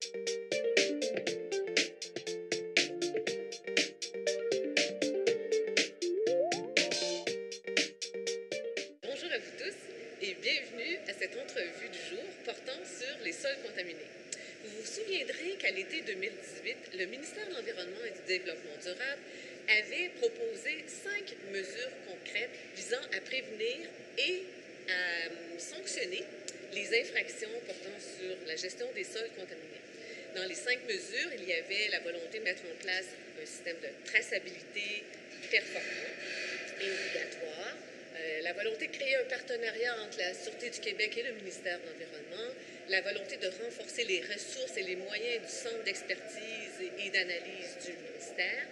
Bonjour à vous tous et bienvenue à cette entrevue du jour portant sur les sols contaminés. Vous vous souviendrez qu'à l'été 2018, le ministère de l'Environnement et du Développement durable avait proposé cinq mesures concrètes visant à prévenir et à euh, sanctionner les infractions portant sur la gestion des sols contaminés. Dans les cinq mesures, il y avait la volonté de mettre en place un système de traçabilité performant et obligatoire, euh, la volonté de créer un partenariat entre la Sûreté du Québec et le ministère de l'Environnement, la volonté de renforcer les ressources et les moyens du centre d'expertise et d'analyse du ministère,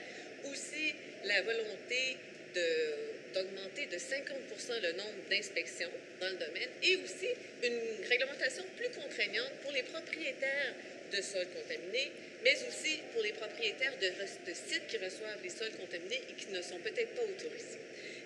aussi la volonté d'augmenter de, 50 le nombre d'inspections dans le domaine et aussi une réglementation plus contraignante pour les propriétaires de sols contaminés, mais aussi pour les propriétaires de, sites qui reçoivent les sols contaminés et qui ne sont peut-être pas autorisés.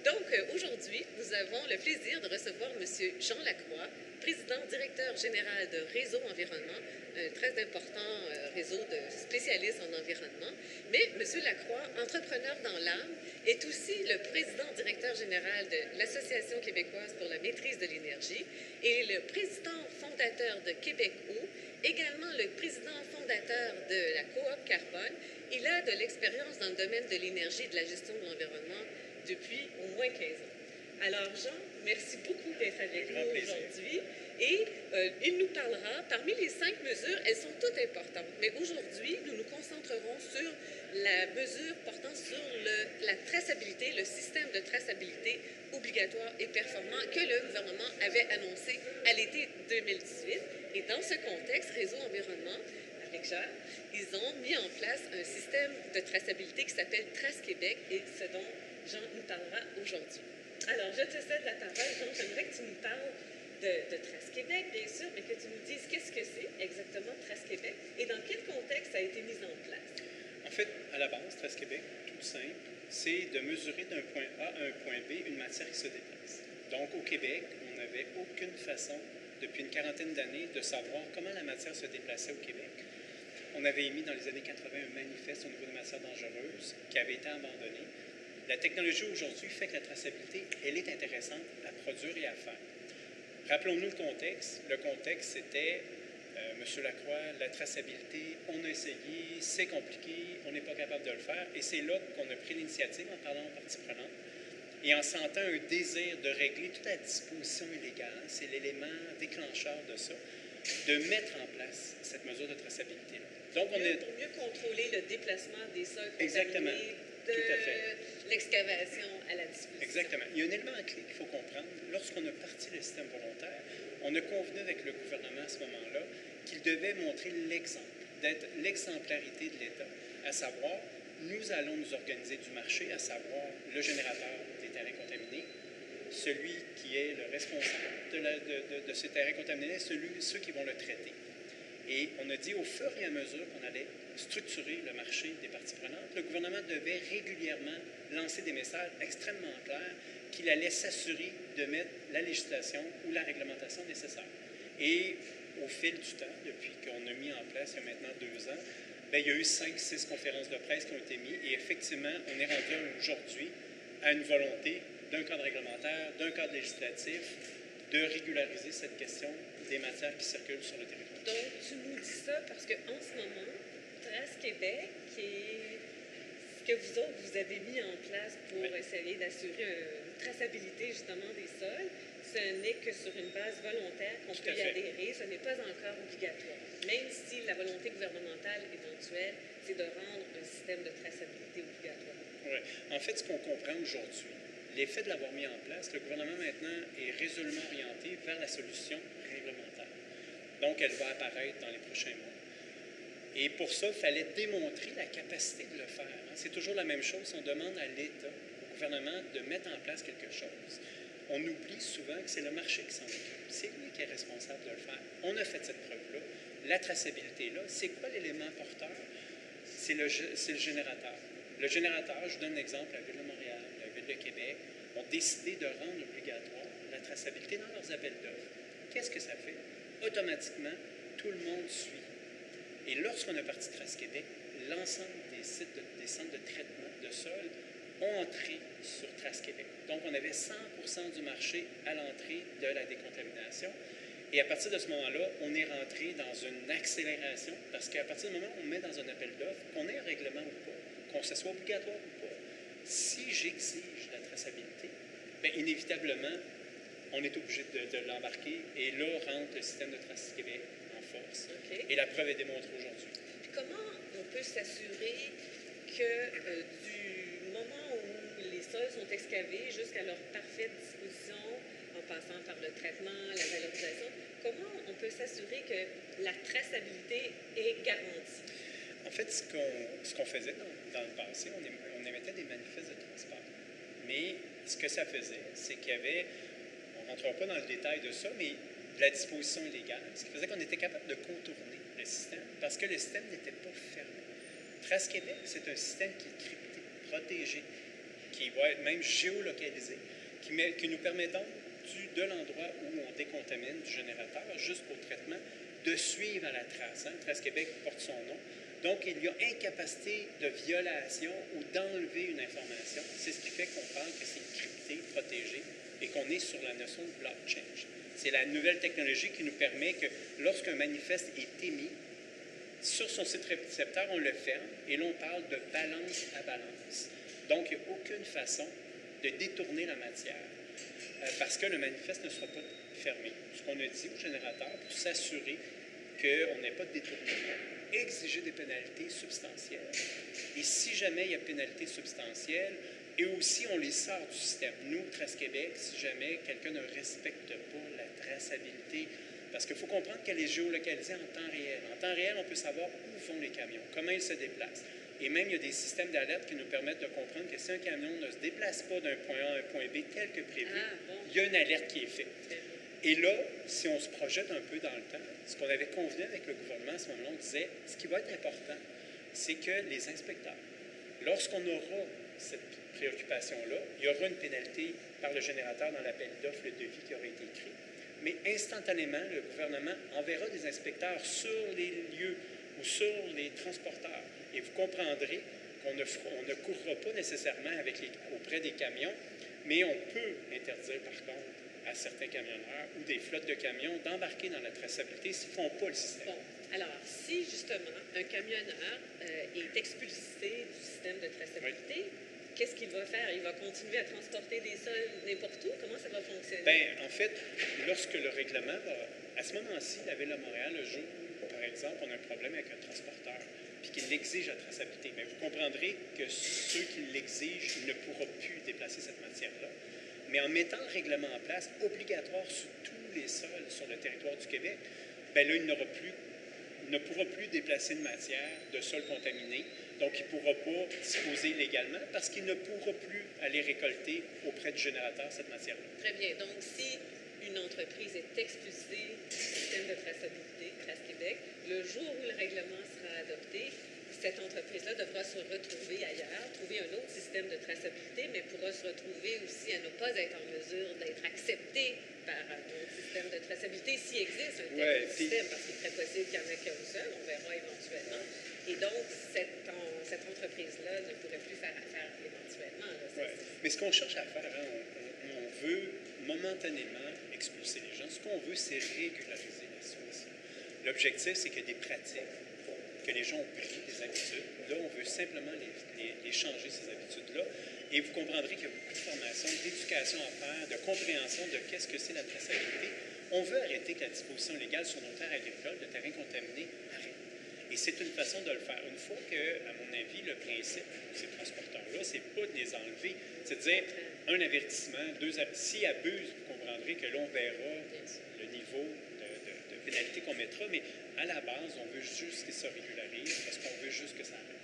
Donc, euh, aujourd'hui, nous avons le plaisir de recevoir M. Jean Lacroix, président directeur général de Réseau Environnement, un très important euh, réseau de spécialistes en environnement. Mais M. Lacroix, entrepreneur dans l'âme, est aussi le président directeur général de l'Association québécoise pour la maîtrise de l'énergie et le président fondateur de Québec Eau, également le président fondateur de la coop Carbone. Il a de l'expérience dans le domaine de l'énergie et de la gestion de l'environnement depuis au moins 15 ans. Alors, Jean, merci beaucoup d'être avec nous aujourd'hui. Et euh, il nous parlera, parmi les cinq mesures, elles sont toutes importantes, mais aujourd'hui, nous nous concentrerons sur la mesure portant sur le, la traçabilité, le système de traçabilité obligatoire et performant que le gouvernement avait annoncé à l'été 2018. Et dans ce contexte, Réseau Environnement, avec Jean, ils ont mis en place un système de traçabilité qui s'appelle Trace Québec et ce dont Jean nous parlera aujourd'hui. Alors, je te cède la parole. Jean, j'aimerais que tu nous parles de, Trace Québec, bien sûr, mais que tu nous dises qu'est-ce que c'est exactement Trace Québec et dans quel contexte ça a été mis en place. En fait, à la base, Trace Québec, tout simple, c'est de mesurer d'un point A à un point B une matière qui se déplace. Donc, au Québec, on n'avait aucune façon, depuis une quarantaine d'années, de savoir comment la matière se déplaçait au Québec. On avait émis dans les années 80 un manifeste au niveau des matières dangereuses qui avait été abandonné la technologie aujourd'hui fait que la traçabilité, elle est intéressante à produire et à faire. Rappelons-nous le contexte. Le contexte, c'était, euh, M. Lacroix, la traçabilité, on a essayé, c'est compliqué, on n'est pas capable de le faire. Et c'est là qu'on a pris l'initiative en parlant aux parties prenantes et en sentant un désir de régler toute la disposition illégale, c'est l'élément déclencheur de ça, de mettre en place cette mesure de traçabilité-là. Donc, on est... Pour mieux contrôler le déplacement des sols Exactement de l'excavation à la disposition. Exactement. Il y a un élément clé qu'il faut comprendre. Lorsqu'on a parti le système volontaire, on a convenu avec le gouvernement à ce moment-là qu'il devait montrer l'exemple, d'être l'exemplarité de l'État, à savoir, nous allons nous organiser du marché, à savoir le générateur des terrains contaminés, celui qui est le responsable de, de, de ces terrains contaminés, celui, ceux qui vont le traiter. Et on a dit au fur et à mesure qu'on allait structurer le marché des parties prenantes, le gouvernement devait régulièrement lancer des messages extrêmement clairs qu'il allait s'assurer de mettre la législation ou la réglementation nécessaire. Et au fil du temps, depuis qu'on a mis en place il y a maintenant deux ans, bien, il y a eu cinq, six conférences de presse qui ont été mises et effectivement, on est rendu aujourd'hui à une volonté d'un cadre réglementaire, d'un cadre législatif, de régulariser cette question des matières qui circulent sur le territoire. Donc, tu nous dis ça parce qu'en ce moment, Trace Québec, est ce que vous autres, vous avez mis en place pour essayer d'assurer une traçabilité justement des sols, ce n'est que sur une base volontaire qu'on peut y adhérer, ce n'est pas encore obligatoire. Même si la volonté gouvernementale éventuelle, c'est de rendre un système de traçabilité obligatoire. Oui. En fait, ce qu'on comprend aujourd'hui, l'effet de l'avoir mis en place, le gouvernement maintenant est résolument orienté vers la solution réglementaire. Donc, elle va apparaître dans les prochains mois. Et pour ça, il fallait démontrer la capacité de le faire. Hein. C'est toujours la même chose. On demande à l'État, au gouvernement, de mettre en place quelque chose. On oublie souvent que c'est le marché qui s'en occupe. C'est lui qui est responsable de le faire. On a fait cette preuve-là. La traçabilité-là, c'est quoi l'élément porteur? C'est le, le générateur. Le générateur, je vous donne un exemple, la Ville de Montréal, de Québec ont décidé de rendre obligatoire la traçabilité dans leurs appels d'offres. Qu'est-ce que ça fait? Automatiquement, tout le monde suit. Et lorsqu'on a parti Trace Québec, l'ensemble des sites, des centres de traitement de sol ont entré sur Trace Québec. Donc, on avait 100% du marché à l'entrée de la décontamination. Et à partir de ce moment-là, on est rentré dans une accélération parce qu'à partir du moment où on met dans un appel d'offres, qu'on ait un règlement ou pas, qu'on ce soit obligatoire ou pas, si j'exige la traçabilité, bien, inévitablement, on est obligé de, l'embarquer et là rentre le système de Trace Québec Et la preuve est démontrée aujourd'hui. Comment on peut s'assurer que euh, du moment où les sols sont excavés jusqu'à leur parfaite disposition, en passant par le traitement, la valorisation, comment on peut s'assurer que la traçabilité est garantie? En fait, ce qu'on faisait dans, le passé, on, on émettait des manifestes de transport. Mais ce que ça faisait, c'est qu'il y avait on ne rentrera pas dans le détail de ça, mais de la disposition illégale, ce qui faisait qu'on était capable de contourner le système parce que le système n'était pas fermé. Trace Québec, c'est un système qui est crypté, protégé, qui va être même géolocalisé, qui, nous permet donc, du, de l'endroit où on décontamine du générateur jusqu'au traitement, de suivre à la trace. Hein. Trace Québec porte son nom. Donc, il y a incapacité de violation ou d'enlever une information. C'est ce qui fait qu'on parle que c'est crypté, protégé, et qu'on est sur la notion de blockchain. C'est la nouvelle technologie qui nous permet que lorsqu'un manifeste est émis, sur son site récepteur, on le ferme et l'on parle de balance à balance. Donc, il n'y a aucune façon de détourner la matière euh, parce que le manifeste ne sera pas fermé. Ce qu'on a dit au générateur pour s'assurer qu'on n'ait pas de détournement, exiger des pénalités substantielles. Et si jamais il y a pénalité substantielle, et aussi, on les sort du système. Nous, Trace Québec, si jamais quelqu'un ne respecte pas la traçabilité, parce qu'il faut comprendre qu'elle est géolocalisée en temps réel. En temps réel, on peut savoir où vont les camions, comment ils se déplacent. Et même, il y a des systèmes d'alerte qui nous permettent de comprendre que si un camion ne se déplace pas d'un point A à un point B tel que prévu, ah, il y a une alerte qui est faite. Et là, si on se projette un peu dans le temps, ce qu'on avait convenu avec le gouvernement à ce moment-là, on disait, ce qui va être important, c'est que les inspecteurs, lorsqu'on aura cette préoccupation-là. Il y aura une pénalité par le générateur dans l'appel d'offres, le devis qui aura été écrit. Mais instantanément, le gouvernement enverra des inspecteurs sur les lieux ou sur les transporteurs. Et vous comprendrez qu'on ne, ne courra pas nécessairement auprès des camions, mais on peut interdire par contre à certains camionneurs ou des flottes de camions d'embarquer dans la traçabilité s'ils ne font pas le système. Bon, alors si justement un camionneur euh, est expulsé du système de traçabilité, qu'est-ce qu'il va faire? Il va continuer à transporter des sols n'importe où? Comment ça va fonctionner? Bien, en fait, lorsque le règlement va. À ce moment-ci, la Ville de Montréal, le jour où, par exemple, on a un problème avec un transporteur, puis qu'il exige la traçabilité, bien, vous comprendrez que ceux qui l'exigent ne pourront plus déplacer cette matière-là. Mais en mettant le règlement en place, obligatoire sur tous les sols sur le territoire du Québec, bien là, il ne pourra plus déplacer de matière de sol contaminé, donc il ne pourra pas disposer légalement parce qu'il ne pourra plus aller récolter auprès du générateur cette matière-là. Très bien. Donc, si une entreprise est expulsée du système de traçabilité, Trace Québec, le jour où le règlement sera adopté, cette entreprise-là devra se retrouver ailleurs, trouver un autre système de traçabilité, mais pourra se retrouver aussi à ne pas être en mesure d'être acceptée par un autre système de traçabilité, s'il existe un tel système, parce qu'il est très possible qu'il n'y en ait qu'un seul, on verra éventuellement. Et donc, cette, cette entreprise-là ne pourrait plus faire affaire éventuellement. Mais ce qu'on cherche à faire, hein, on, veut momentanément expulser les gens. Ce qu'on veut, c'est régulariser la situation. L'objectif, c'est que des pratiques que les gens ont pris des habitudes. Là, on veut simplement les, changer, ces habitudes-là. Et vous comprendrez qu'il y a beaucoup de formation, d'éducation à faire, de compréhension de qu'est-ce que c'est la traçabilité. On veut arrêter que la disposition légale sur nos terres agricoles, de terrains contaminés, arrête. Et c'est une façon de le faire. Une fois que, à mon avis, le principe de ces transporteurs-là, c'est pas de les enlever, c'est de dire un avertissement, deux s'ils abusent, vous comprendrez que là, on verra le niveau de, de pénalité qu'on mettra, mais à la base, on veut juste que ça régularise parce qu'on veut juste que ça arrête.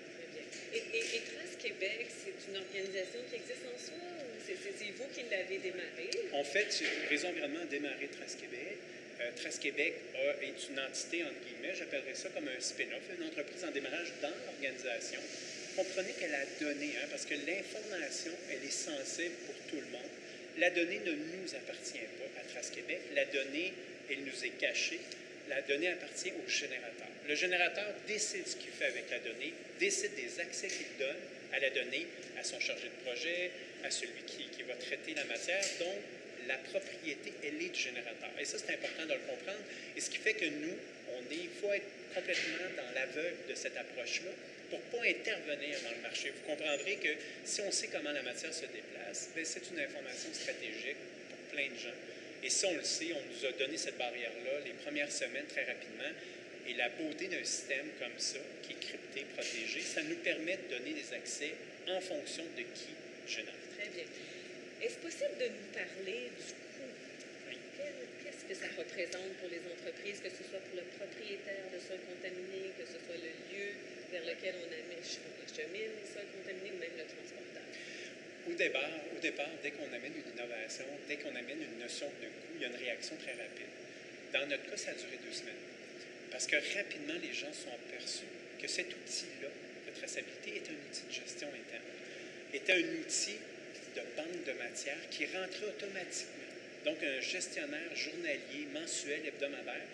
Et, et, et Trace Québec, c'est une organisation qui existe en soi ou c'est vous qui l'avez démarré? En fait, Réseau environnement a démarré Trace Québec. Euh, Trace Québec est une entité, entre guillemets, j'appellerais ça comme un spin-off, une entreprise en démarrage dans l'organisation. Comprenez qu'elle a donné, hein, parce que l'information, elle est sensible pour tout le monde. La donnée ne nous appartient pas à Trace Québec. La donnée, elle nous est cachée la donnée appartient au générateur. Le générateur décide ce qu'il fait avec la donnée, décide des accès qu'il donne à la donnée, à son chargé de projet, à celui qui, va traiter la matière. Donc, la propriété, elle est du générateur. Et ça, c'est important de le comprendre. Et ce qui fait que nous, on est, il faut être complètement dans l'aveugle de cette approche-là pour ne pas intervenir dans le marché. Vous comprendrez que si on sait comment la matière se déplace, ben, c'est une information stratégique pour plein de gens. Et si on le sait, on nous a donné cette barrière-là les premières semaines très rapidement. Et la beauté d'un système comme ça, qui est crypté, protégé, ça nous permet de donner des accès en fonction de qui génère. Très bien. Est-ce possible de nous parler du coût? Qu'est-ce que ça représente pour les entreprises, que ce soit pour le propriétaire de sols contaminés, que ce soit le lieu vers lequel on, amène, on achemine les sols contaminés ou même le au départ dès qu'on amène une innovation, dès qu'on amène une notion de coût, il y a une réaction très rapide. Dans notre cas, ça a duré deux semaines. Parce que rapidement, les gens sont aperçus que cet outil-là de traçabilité est un outil de gestion interne, est un outil de banque de matière qui rentrait automatiquement. Donc, un gestionnaire journalier, mensuel, hebdomadaire.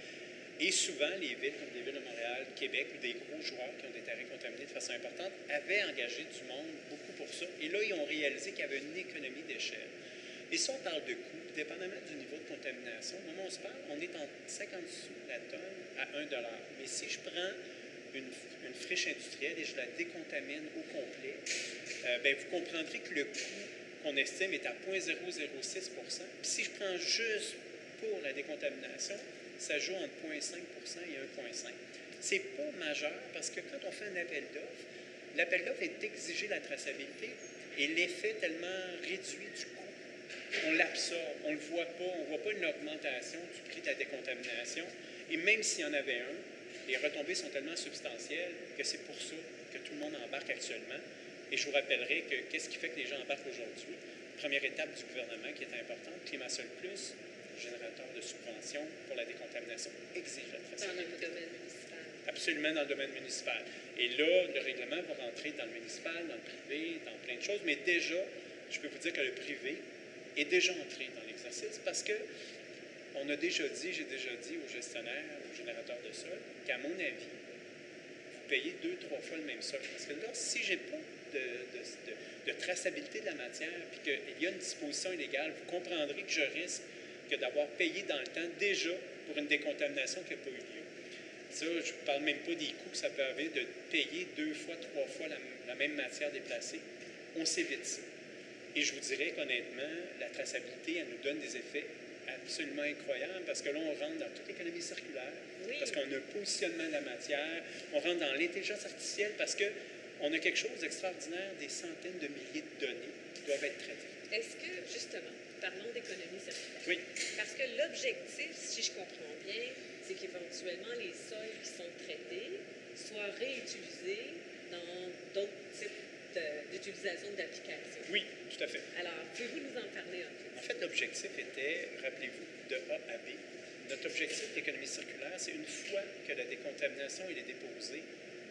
Et souvent, les villes comme les villes de Montréal, Québec ou des gros joueurs qui ont des terrains contaminés de façon importante avaient engagé du monde beaucoup Et là, ils ont réalisé qu'il y avait une économie d'échelle. Et si on parle de coût, dépendamment du niveau de contamination, au moment où on se parle, on est entre 50 sous la tonne à 1 Mais si je prends une, une, friche industrielle et je la décontamine au complet, euh, ben, vous comprendrez que le coût qu'on estime est à 0,006 Puis si je prends juste pour la décontamination, ça joue entre 0,5 et 1,5% C'est pas majeur parce que quand on fait un appel d'offres, l'appel d'offres est d'exiger la traçabilité et l'effet tellement réduit du coût, on l'absorbe, on ne le voit pas, on ne voit pas une augmentation du prix de la décontamination. Et même s'il y en avait un, les retombées sont tellement substantielles que c'est pour ça que tout le monde embarque actuellement. Et je vous rappellerai que qu'est-ce qui fait que les gens embarquent aujourd'hui? Première étape du gouvernement qui est importante, Climat Sol Plus, générateur de subventions pour la décontamination, exige la traçabilité. Absolument dans le domaine municipal. Et là, le règlement va rentrer dans le municipal, dans le privé, dans plein de choses. Mais déjà, je peux vous dire que le privé est déjà entré dans l'exercice parce que on a déjà dit, j'ai déjà dit aux gestionnaires, aux générateurs de sol, qu'à mon avis, vous payez deux, trois fois le même sol. Parce que là, si je n'ai pas de, traçabilité de la matière, puis qu'il y a une disposition illégale, vous comprendrez que je risque que d'avoir payé dans le temps déjà pour une décontamination qui n'a pas eu lieu. Ça, je ne parle même pas des coûts que ça peut avoir de payer deux fois, trois fois la, la même matière déplacée. On s'évite ça. Et je vous dirais qu'honnêtement, la traçabilité, elle nous donne des effets absolument incroyables parce que là, on rentre dans toute l'économie circulaire, parce qu'on a un positionnement de la matière, on rentre dans l'intelligence artificielle parce qu'on a quelque chose d'extraordinaire, des centaines de milliers de données qui doivent être traitées. Est-ce que, justement, parlons d'économie circulaire? Oui. Parce que l'objectif, si je comprends bien, c'est qu'éventuellement, les sols qui sont traités soient réutilisés dans d'autres types d'utilisation d'applications. Oui, tout à fait. Alors, pouvez-vous nous en parler un peu? En fait, l'objectif était, rappelez-vous, de A à B. Notre objectif d'économie circulaire, c'est une fois que la décontamination est déposée,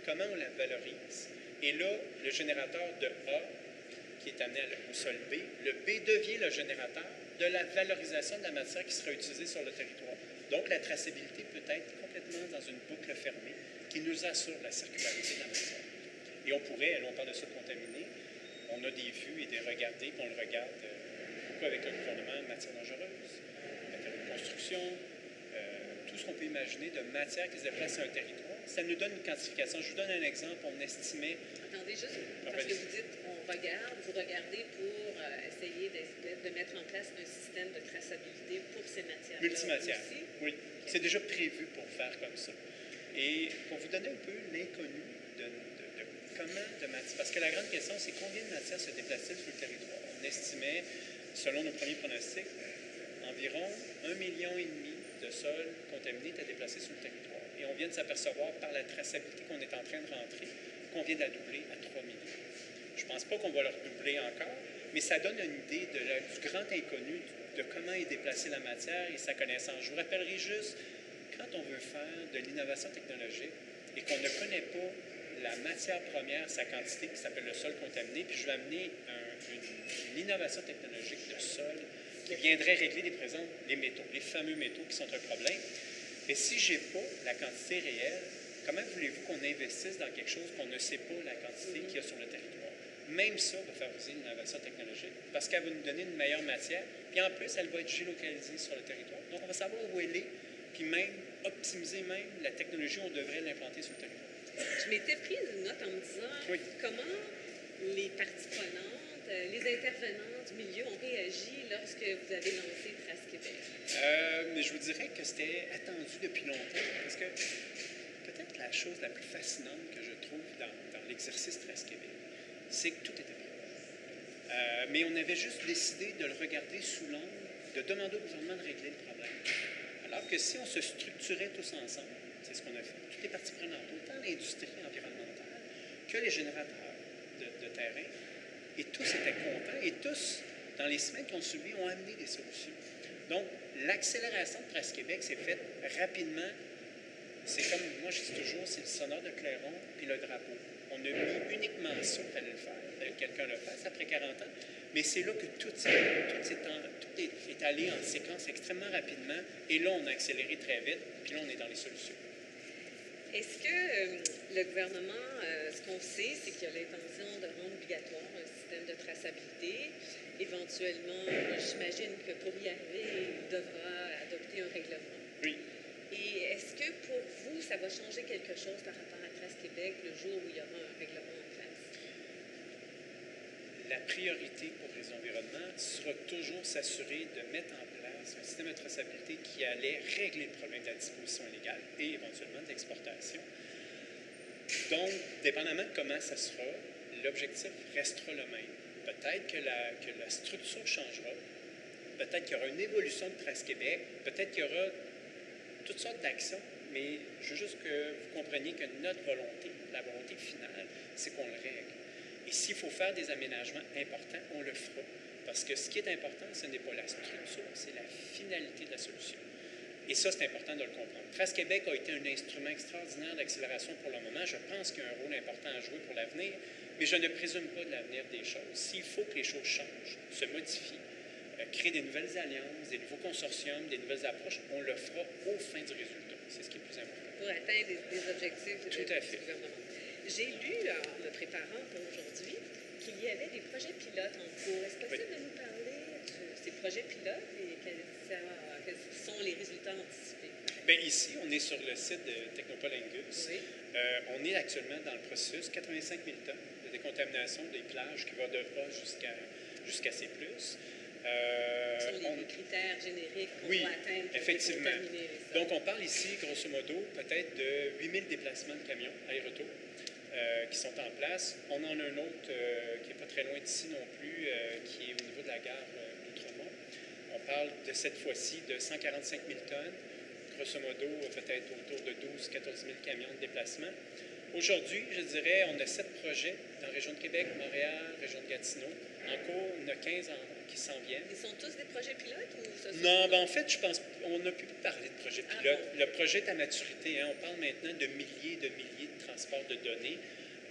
comment on la valorise? Et là, le générateur de A, qui est amené au sol B, le B devient le générateur de la valorisation de la matière qui sera utilisée sur le territoire. Donc, la traçabilité peut être complètement dans une boucle fermée qui nous assure la circularité de la matière. Et on pourrait, on parle de sol contaminé, on a des vues et des regardés, puis on le regarde euh, beaucoup avec le gouvernement, matière dangereuse, matériaux de construction, euh, tout ce qu'on peut imaginer de matière qui se déplace sur un territoire. Ça nous donne une quantification. Je vous donne un exemple. On estimait. Attendez juste, parce que vous dites on regarde, vous regardez pour essayer de mettre en place un système de traçabilité pour ces matières. Multimatières. Oui. Okay. C'est déjà prévu pour faire comme ça. Et pour vous donner un peu l'inconnu de, de, de, comment de matière. Parce que la grande question, c'est combien de matière se déplace-t-il sur le territoire? On estimait, selon nos premiers pronostics, environ un million et demi de sols contaminés étaient déplacés sur le territoire. Et on vient de s'apercevoir par la traçabilité qu'on est en train de rentrer qu'on vient de la doubler à 3 millions. Je ne pense pas qu'on va leur doubler encore, mais ça donne une idée du grand inconnu de comment est déplacée la matière et sa connaissance. Je vous rappellerai juste, quand on veut faire de l'innovation technologique et qu'on ne connaît pas la matière première, sa quantité, qui s'appelle le sol contaminé, puis je vais amener un, une, innovation technologique de sol qui viendrait régler les, présents, les métaux, les fameux métaux qui sont un problème. Mais si je n'ai pas la quantité réelle, comment voulez-vous qu'on investisse dans quelque chose qu'on ne sait pas la quantité qu'il y a sur le territoire? Même ça va favoriser l'innovation technologique parce qu'elle va nous donner une meilleure matière. Puis en plus, elle va être géolocalisée sur le territoire. Donc, on va savoir où elle est, puis même optimiser même la technologie, on devrait l'implanter sur le territoire. Je m'étais prise une note en me disant comment les parties prenantes, euh, les intervenants du milieu ont réagi lorsque vous avez lancé Trace Québec? Euh, mais je vous dirais que c'était attendu depuis longtemps parce que peut-être la chose la plus fascinante que je trouve dans, dans l'exercice Trace Québec, c'est que tout était prêt. Euh, mais on avait juste décidé de le regarder sous l'angle de demander au gouvernement de régler le problème. Alors que si on se structurait tous ensemble, c'est ce qu'on a fait, toutes les parties prenantes, autant l'industrie environnementale que les générateurs de, terrain, et tous étaient contents, et tous, dans les semaines qui ont suivi, ont amené des solutions. Donc, l'accélération de Trace Québec s'est faite rapidement. C'est comme, moi je dis toujours, c'est le sonneur de clairon puis le drapeau. A mis uniquement ça, il fallait le faire, que quelqu'un le fasse après 40 ans. Mais c'est là que tout, tout, tout est, est, allé en séquence extrêmement rapidement. Et là, on a accéléré très vite, puis là, on est dans les solutions. Est-ce que euh, le gouvernement, euh, ce qu'on sait, c'est qu'il a l'intention de rendre obligatoire un système de traçabilité. Éventuellement, j'imagine que pour y arriver, il devra adopter un règlement. Oui. Et est-ce que pour vous, ça va changer quelque chose par rapport à Trace Québec le jour où il y aura un règlement en place? La priorité pour les environnements sera toujours s'assurer de mettre en place un système de traçabilité qui allait régler le problème de la disposition illégale et éventuellement de l'exportation. Donc, dépendamment de comment ça sera, l'objectif restera le même. Peut-être que la, que la structure changera, peut-être qu'il y aura une évolution de Trace Québec, peut-être qu'il y aura toutes sortes d'actions, mais je veux juste que vous compreniez que notre volonté, la volonté finale, c'est qu'on le règle. Et s'il faut faire des aménagements importants, on le fera. Parce que ce qui est important, ce n'est pas la structure, c'est la finalité de la solution. Et ça, c'est important de le comprendre. Trace Québec a été un instrument extraordinaire d'accélération pour le moment. Je pense qu'il y a un rôle important à jouer pour l'avenir, mais je ne présume pas de l'avenir des choses. S'il faut que les choses changent, se modifient, créer des nouvelles alliances, des nouveaux consortiums, des nouvelles approches, on le fera au fin du résultat. C'est ce qui est le plus important. Pour atteindre des, des objectifs de, Tout à fait. du gouvernement. J'ai lu, en me préparant pour aujourd'hui, qu'il y avait des projets pilotes en cours. Est-ce possible oui. de nous parler de ces projets pilotes et quels, quels sont les résultats anticipés? Bien, ici, on est sur le site de Technopole Angus. Oui. Euh, on est actuellement dans le processus 85 000 tonnes de décontamination des plages qui va de A jusqu'à jusqu'à C+. Euh, Quels sont les, on... critères génériques qu'on oui, doit atteindre pour effectivement. les? Donc, on parle ici, grosso modo, peut-être de 8000 déplacements de camions aller-retour euh, qui sont en place. On en a un autre euh, qui n'est pas très loin d'ici non plus, euh, qui est au niveau de la gare d'Outremont. On parle de cette fois-ci de 145 000 tonnes, grosso modo, peut-être autour de 12 14 000 camions de déplacement. Aujourd'hui, je dirais, on a sept projets dans la région de Québec, Montréal, région de Gatineau. En cours, on a 15 en, qui s'en viennent. Ils sont tous des projets pilotes ou ça Non, ben en fait, je pense on n'a plus parlé de projet pilote. Ah bon? Le projet est à maturité. Hein. On parle maintenant de milliers et de milliers de transports de données.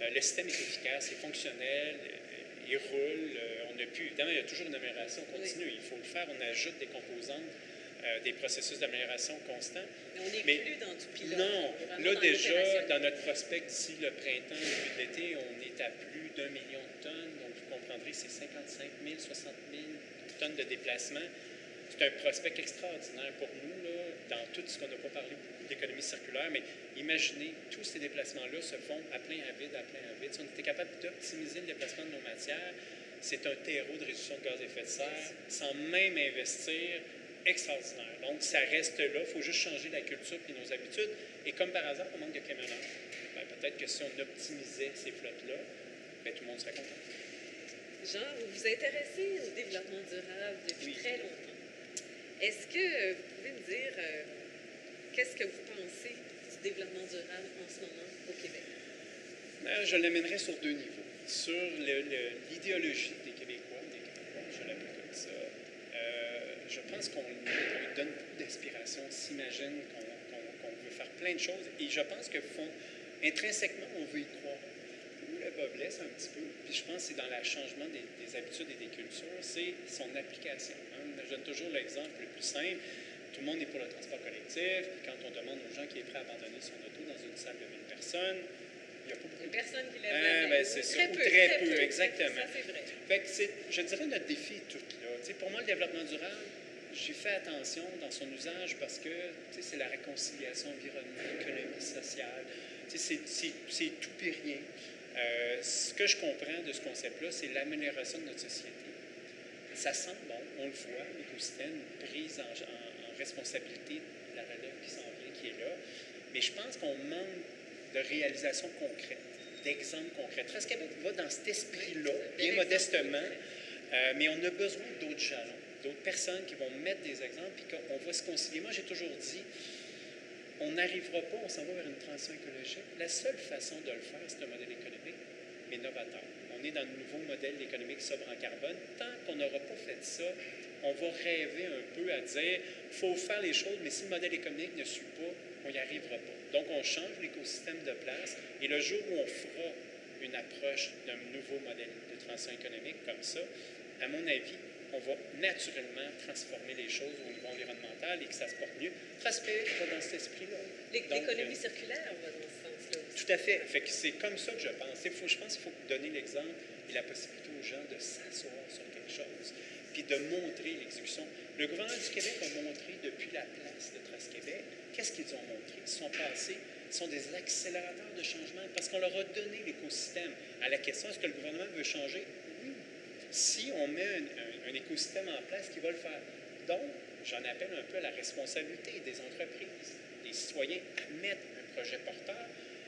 Euh, le système est efficace, est fonctionnel, euh, il roule. Euh, on évidemment, il y a toujours une amélioration continue. Oui. Il faut le faire. On ajoute des composantes. Des processus d'amélioration constants. Mais on n'est plus dans du pilote. Non, là déjà, dans notre prospect d'ici le printemps, début de l'été, on est à plus d'un million de tonnes. Donc, vous comprendrez, c'est 55 000, 60 000 tonnes de déplacement. C'est un prospect extraordinaire pour nous, là, dans tout ce qu'on n'a pas parlé d'économie circulaire, mais imaginez, tous ces déplacements-là se font à plein à vide, à plein à vide. Si on était capable d'optimiser le déplacement de nos matières, c'est un terreau de réduction de gaz à effet de serre, sans même investir extraordinaire. Donc, ça reste là. Il faut juste changer la culture et nos habitudes. Et comme par hasard, on manque de camionneurs. Ben, peut-être que si on optimisait ces flottes-là, ben, tout le monde serait content. Jean, vous vous intéressez au développement durable depuis Oui. très longtemps. Est-ce que vous pouvez me dire euh, qu'est-ce que vous pensez du développement durable en ce moment au Québec? Euh, Je l'amènerais sur deux niveaux. Sur l'idéologie des Québécois, des Québécois, je l'appelle comme ça. Euh, je pense qu'on lui donne beaucoup d'inspiration, on s'imagine qu'on veut faire plein de choses et je pense que fond, intrinsèquement, on veut y croire. Un petit peu, puis je pense que c'est dans le changement des, des habitudes et des cultures, c'est son application. hein. Je donne toujours l'exemple le plus simple. tout le monde est pour le transport collectif, quand on demande aux gens qui est prêt à abandonner son auto dans une salle de 1000 personnes, il n'y a pas beaucoup Il n'y a personne qui lève Ah, la main. ben, c'est. Très peu, très très peu, exactement. Ça, c'est vrai. Fait que je dirais, notre défi est tout là. Tu sais, pour moi, le développement durable, j'ai fait attention dans son usage parce que c'est la réconciliation environnement, économie, sociale. C'est, c'est tout et rien. Euh, ce que je comprends de ce concept-là, c'est l'amélioration de notre société. Ça sent bon, on le voit, l'écosystème, une prise en, en- en responsabilité de la relève qui s'en vient, qui est là. Mais je pense qu'on manque de réalisation concrète, d'exemples concrets. Transquébec va dans cet esprit-là, bien modestement, euh, mais on a besoin d'autres jalons, d'autres personnes qui vont mettre des exemples, puis qu'on va se concilier. Moi, j'ai toujours dit, on n'arrivera pas, on s'en va vers une transition écologique. La seule façon de le faire, c'est un modèle économique, mais novateur. On est dans le nouveau modèle économique sobre en carbone. Tant qu'on n'aura pas fait ça, on va rêver un peu à dire, faut faire les choses, mais si le modèle économique ne suit pas, on n'y arrivera pas. Donc, on change l'écosystème de place, et le jour où on fera une approche d'un nouveau modèle de transition économique comme ça, à mon avis, on va naturellement transformer les choses au niveau environnemental et que ça se porte mieux. Transquébec va dans cet esprit-là. L'économie euh, circulaire va dans ce sens-là aussi. tout à fait. C'est comme ça que je pense. Il faut, je pense qu'il faut donner l'exemple et la possibilité aux gens de s'asseoir sur quelque chose, puis de montrer l'exécution. Le gouvernement du Québec a montré depuis la place de Transquébec, qu'est-ce qu'ils ont montré? Ils sont passés, ils sont des accélérateurs de changement parce qu'on leur a donné l'écosystème. À la question, est-ce que le gouvernement veut changer? Oui. Si on met un, un- un écosystème en place qui va le faire. Donc, j'en appelle un peu à la responsabilité des entreprises, des citoyens à mettre un projet porteur.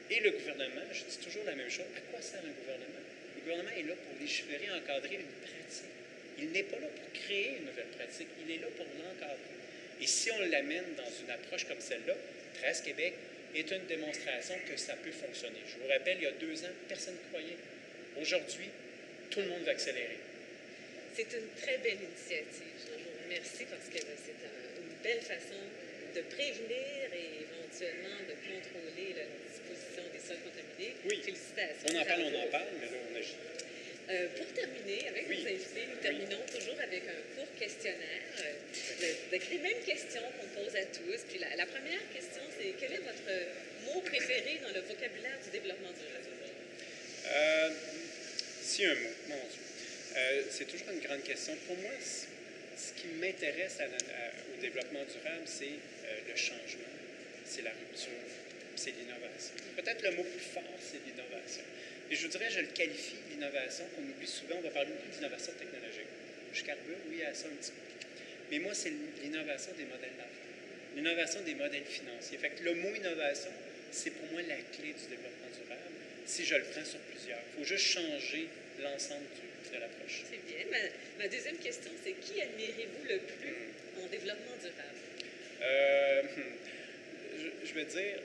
Et le gouvernement, je dis toujours la même chose, à quoi sert un gouvernement? Le gouvernement est là pour légiférer, encadrer une pratique. Il n'est pas là pour créer une nouvelle pratique, il est là pour l'encadrer. Et si on l'amène dans une approche comme celle-là, 13 Québec est une démonstration que ça peut fonctionner. Je vous rappelle, il y a deux ans, personne ne croyait. Aujourd'hui, tout le monde va accélérer. C'est une très belle initiative. Je vous remercie parce que c'est un- une belle façon de prévenir et éventuellement de contrôler la disposition des sols contaminés. Oui. Félicitations. On en parle, on en parle, mais là, on agit. Euh, pour terminer, avec Oui. nos invités, nous terminons toujours avec un court questionnaire. euh, les mêmes questions qu'on pose à tous. Puis la, la première question, c'est quel est votre mot préféré dans le vocabulaire du développement durable? Euh, si un mot, mon Dieu. Euh, c'est toujours une grande question. Pour moi, ce qui m'intéresse au développement durable, c'est euh, le changement, c'est la rupture, c'est l'innovation. Peut-être le mot plus fort, c'est l'innovation. Et je vous dirais, je le qualifie, l'innovation, qu'on oublie souvent, on va parler beaucoup d'innovation technologique. Je carbure, oui, à ça un petit peu. Mais moi, c'est l'innovation des modèles d'affaires, l'innovation des modèles financiers. Fait le mot innovation, c'est pour moi la clé du développement durable, si je le prends sur plusieurs. Il faut juste changer l'ensemble du- de l'approche. C'est bien. Ma, ma deuxième question, c'est qui admirez-vous le plus en développement durable? Euh, hmm, je, je veux dire,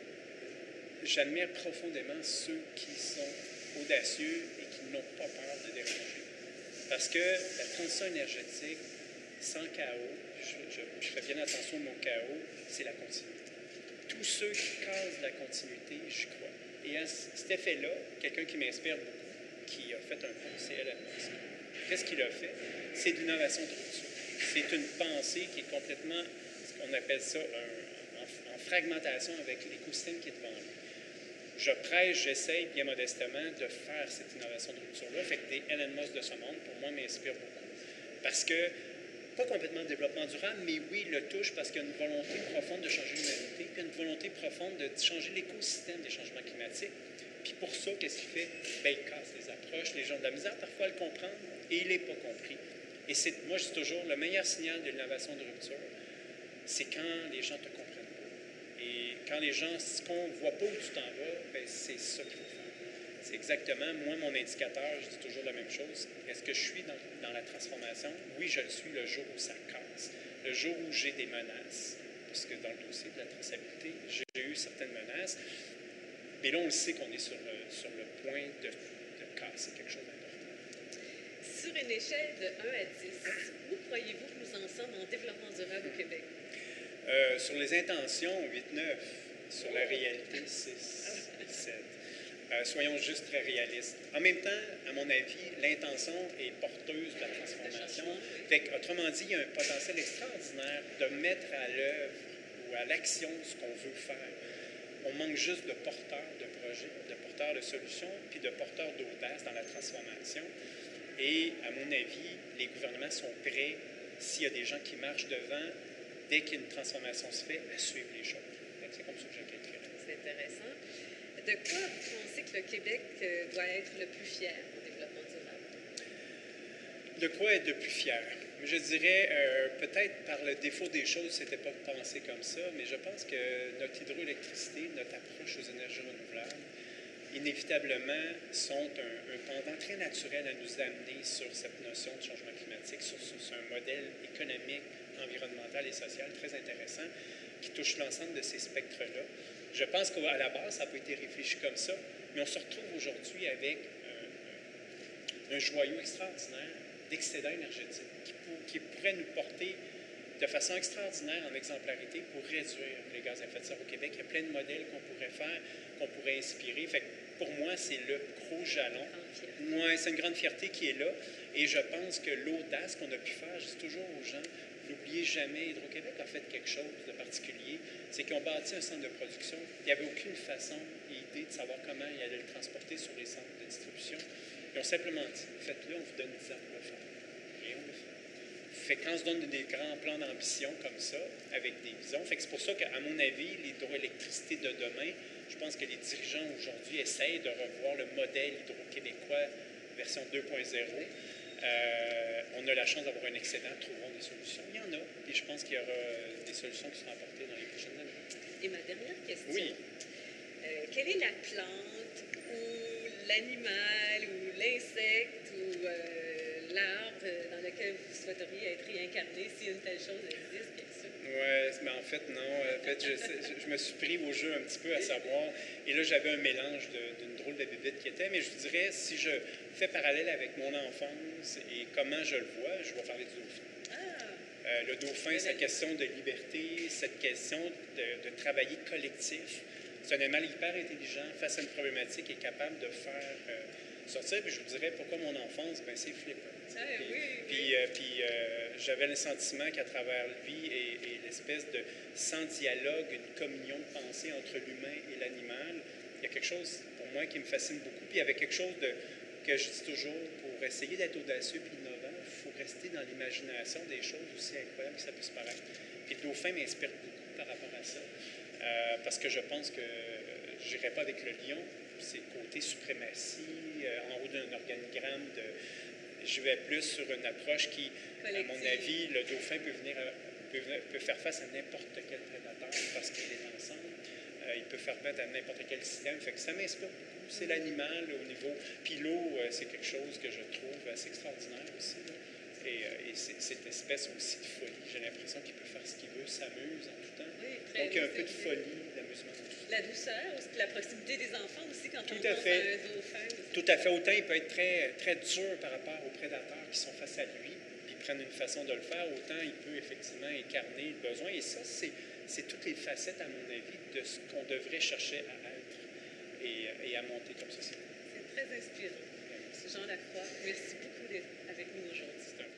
j'admire profondément ceux qui sont audacieux et qui n'ont pas peur de déranger. Parce que la transition énergétique, sans chaos, je, je- je fais bien attention au mot chaos, c'est la continuité. Tous ceux qui causent la continuité, j'y crois. Et à cet effet-là, quelqu'un qui m'inspire beaucoup, qui a fait un Elon Musk. Qu'est-ce qu'il a fait? C'est de l'innovation. C'est une pensée qui est complètement, qu'on appelle ça, en, en fragmentation avec l'écosystème qui est devant lui. Je prêche, j'essaye bien modestement de faire cette innovation de rupture-là. Fait que des Elon Musk de ce monde, pour moi, m'inspirent beaucoup. Parce que, pas complètement de développement durable, mais oui, il le touche parce qu'il y a une volonté profonde de changer l'humanité, puis une volonté profonde de changer l'écosystème des changements climatiques. Pour ça, qu'est-ce qu'il fait? Ben, il casse les approches. Les gens de la misère parfois à le comprendre et il n'est pas compris. Et c'est, moi, je dis toujours, le meilleur signal de l'innovation de rupture, c'est quand les gens te comprennent pas. Et quand les gens ne voient pas où tu t'en vas, ben, c'est ça qu'il faut. C'est exactement, moi, mon indicateur, je dis toujours la même chose. Est-ce que je suis dans, dans la transformation? Oui, je le suis le jour où ça casse, le jour où j'ai des menaces. Parce que dans le dossier de la traçabilité, j'ai eu certaines menaces. Mais là, on le sait qu'on est sur le, sur le point de, de casser quelque chose d'important. Sur une échelle de 1 à 10, où croyez-vous que nous en sommes en développement durable au Québec? Euh, sur les intentions, 8-9. Sur la réalité, 6, 7. Euh, soyons juste très réalistes. En même temps, à mon avis, l'intention est porteuse de la transformation. Fait autrement dit, il y a un potentiel extraordinaire de mettre à l'œuvre ou à l'action ce qu'on veut faire. On manque juste de porteurs de projets, de porteurs de solutions, puis de porteurs d'audace dans la transformation. Et à mon avis, les gouvernements sont prêts, s'il y a des gens qui marchent devant, dès qu'une transformation se fait, à suivre les choses. C'est comme ça que je C'est intéressant. De quoi vous pensez que le Québec euh, doit être le plus fier au développement durable? De quoi être le plus fier? Je dirais, euh, peut-être par le défaut des choses, c'était pas pensé comme ça, mais je pense que notre hydroélectricité, notre approche aux énergies renouvelables, inévitablement sont un, pendant très naturel à nous amener sur cette notion de changement climatique, sur, un modèle économique, environnemental et social très intéressant qui touche l'ensemble de ces spectres-là. Je pense qu'à la base, ça n'a pas été réfléchi comme ça, mais on se retrouve aujourd'hui avec un, joyau extraordinaire d'excédent énergétique qui, pourrait nous porter de façon extraordinaire en exemplarité pour réduire les gaz à effet de serre au Québec. Il y a plein de modèles qu'on pourrait faire, qu'on pourrait inspirer. Fait pour moi, c'est le gros jalon. Moi, c'est une grande fierté qui est là. Et je pense que l'audace qu'on a pu faire, je dis toujours aux gens, n'oubliez jamais, Hydro-Québec a fait quelque chose de particulier, c'est qu'ils ont bâti un centre de production. Il n'y avait aucune façon et idée de savoir comment ils allaient le transporter sur les centres de distribution. Ils ont simplement dit, faites-le, on vous donne 10 ans pour le faire. Et on le fait. Fait quand on se donne des grands plans d'ambition comme ça, avec des visions, fait que c'est pour ça qu'à mon avis, l'hydroélectricité de demain, je pense que les dirigeants aujourd'hui essayent de revoir le modèle hydro-québécois version 2.0 euh, on a la chance d'avoir un excédent, trouvons des solutions. Il y en a, et je pense qu'il y aura des solutions qui seront apportées dans les prochaines années. Et ma dernière question. Oui. Euh, quelle est la plante l'animal ou l'insecte ou euh, l'arbre dans lequel vous souhaiteriez être réincarné si une telle chose existe, bien sûr? Oui, mais en fait, non. En fait, je, je, me suis pris au jeu un petit peu à savoir. Et là, j'avais un mélange d'une drôle de bébête qui était. Mais je vous dirais, si je fais parallèle avec mon enfance et comment je le vois, je vais parler du dauphin. Ah. Euh, le dauphin, cette question de liberté, cette question de, de travailler collectif. C'est un animal hyper intelligent face à une problématique et capable de faire euh, sortir. Puis je vous dirais pourquoi mon enfance, ben, c'est flippant. Ah, puis, euh, puis j'avais le sentiment qu'à travers lui et, et l'espèce de sans dialogue, une communion de pensée entre l'humain et l'animal, il y a quelque chose pour moi qui me fascine beaucoup. Puis il y avait quelque chose de, que je dis toujours, pour essayer d'être audacieux et innovant, il faut rester dans l'imagination des choses aussi incroyables que ça puisse paraître. Puis le dauphin m'inspire beaucoup par rapport à ça, euh, parce que je pense que je n'irai pas avec le lion, c'est côté suprématie, euh, en haut d'un organigramme de... Je vais plus sur une approche qui, à mon avis, le dauphin peut venir, peut, peut faire face à n'importe quel prédateur parce qu'il est ensemble. Euh, il peut faire face à n'importe quel système. Fait que ça m'inspire beaucoup c'est l'animal au niveau. Puis l'eau, euh, c'est quelque chose que je trouve assez extraordinaire aussi. Et, euh, et cette espèce aussi de folie. J'ai l'impression qu'il peut faire ce qu'il veut, s'amuse en tout temps. Donc il y a un peu de folie, d'amusement. La douceur, aussi, la proximité des enfants aussi quand tout on à fait. un dauphin. Tout à fait. Autant il peut être très, très dur par rapport aux prédateurs qui sont face à lui, puis prennent une façon de le faire, autant il peut effectivement incarner le besoin. Et ça, c'est toutes les facettes, à mon avis, de ce qu'on devrait chercher à et, à monter comme société. C'est très inspirant. Jean Lacroix, merci beaucoup d'être avec nous aujourd'hui.